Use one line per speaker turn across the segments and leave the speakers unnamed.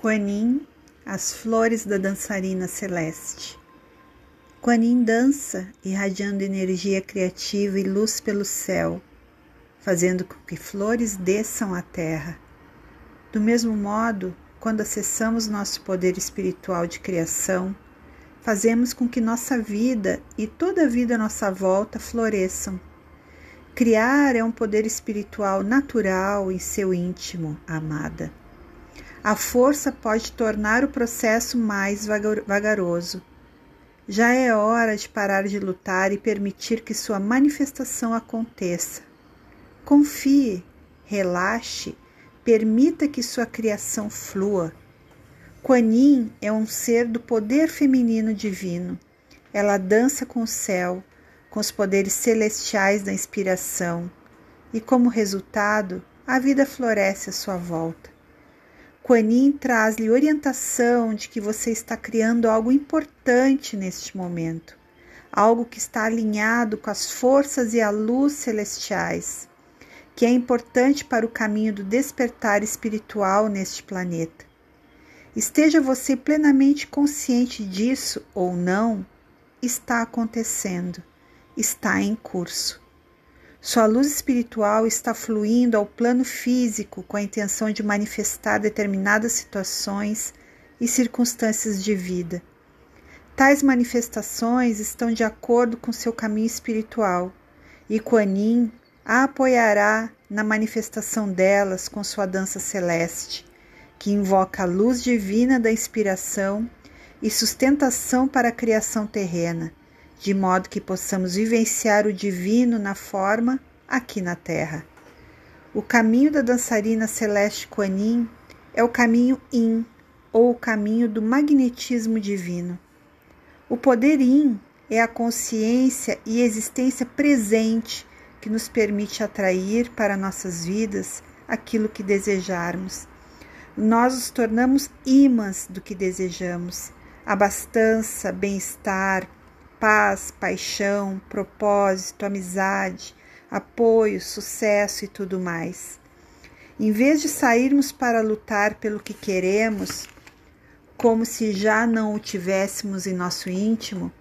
Quanin, as flores da dançarina celeste. Quanin dança, irradiando energia criativa e luz pelo céu, fazendo com que flores desçam à terra. Do mesmo modo, quando acessamos nosso poder espiritual de criação, fazemos com que nossa vida e toda a vida à nossa volta floresçam. Criar é um poder espiritual natural em seu íntimo, amada. A força pode tornar o processo mais vagaroso. Já é hora de parar de lutar e permitir que sua manifestação aconteça. Confie, relaxe, permita que sua criação flua. Kuan Yin é um ser do poder feminino divino. Ela dança com o céu, com os poderes celestiais da inspiração, e como resultado, a vida floresce à sua volta. Quanin traz-lhe orientação de que você está criando algo importante neste momento, algo que está alinhado com as forças e a luz celestiais, que é importante para o caminho do despertar espiritual neste planeta. Esteja você plenamente consciente disso ou não, está acontecendo, está em curso. Sua luz espiritual está fluindo ao plano físico com a intenção de manifestar determinadas situações e circunstâncias de vida. Tais manifestações estão de acordo com seu caminho espiritual e Kuan Yin a apoiará na manifestação delas com sua dança celeste, que invoca a luz divina da inspiração e sustentação para a criação terrena de modo que possamos vivenciar o divino na forma aqui na Terra. O caminho da dançarina celeste Kuan é o caminho Yin, ou o caminho do magnetismo divino. O poder Yin é a consciência e existência presente que nos permite atrair para nossas vidas aquilo que desejarmos. Nós nos tornamos imãs do que desejamos: abastança, bem-estar, paz, paixão, propósito, amizade, apoio, sucesso e tudo mais. Em vez de sairmos para lutar pelo que queremos, como se já não o tivéssemos em nosso íntimo,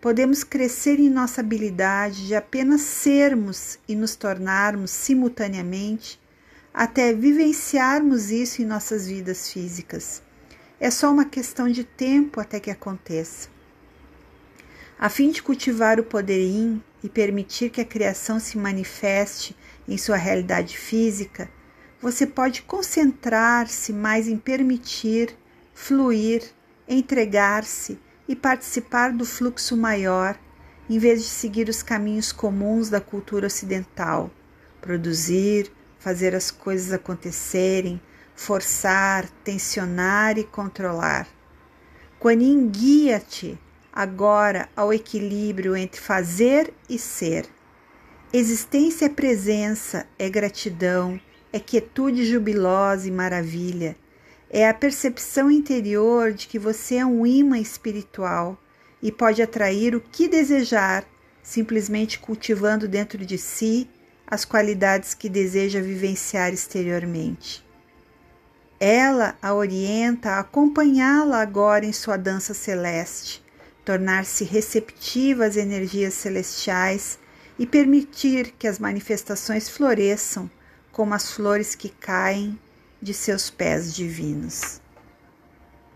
podemos crescer em nossa habilidade de apenas sermos e nos tornarmos simultaneamente até vivenciarmos isso em nossas vidas físicas. É só uma questão de tempo até que aconteça. A fim de cultivar o poder Yin e permitir que a criação se manifeste em sua realidade física, você pode concentrar-se mais em permitir, fluir, entregar-se e participar do fluxo maior, em vez de seguir os caminhos comuns da cultura ocidental, produzir, fazer as coisas acontecerem, forçar, tensionar e controlar. Quando guia-te agora ao equilíbrio entre fazer e ser. Existência é presença, é gratidão, é quietude jubilosa e maravilha. É a percepção interior de que você é um imã espiritual e pode atrair o que desejar, simplesmente cultivando dentro de si as qualidades que deseja vivenciar exteriormente. Ela a orienta a acompanhá-la agora em sua dança celeste tornar-se receptiva às energias celestiais e permitir que as manifestações floresçam como as flores que caem de seus pés divinos.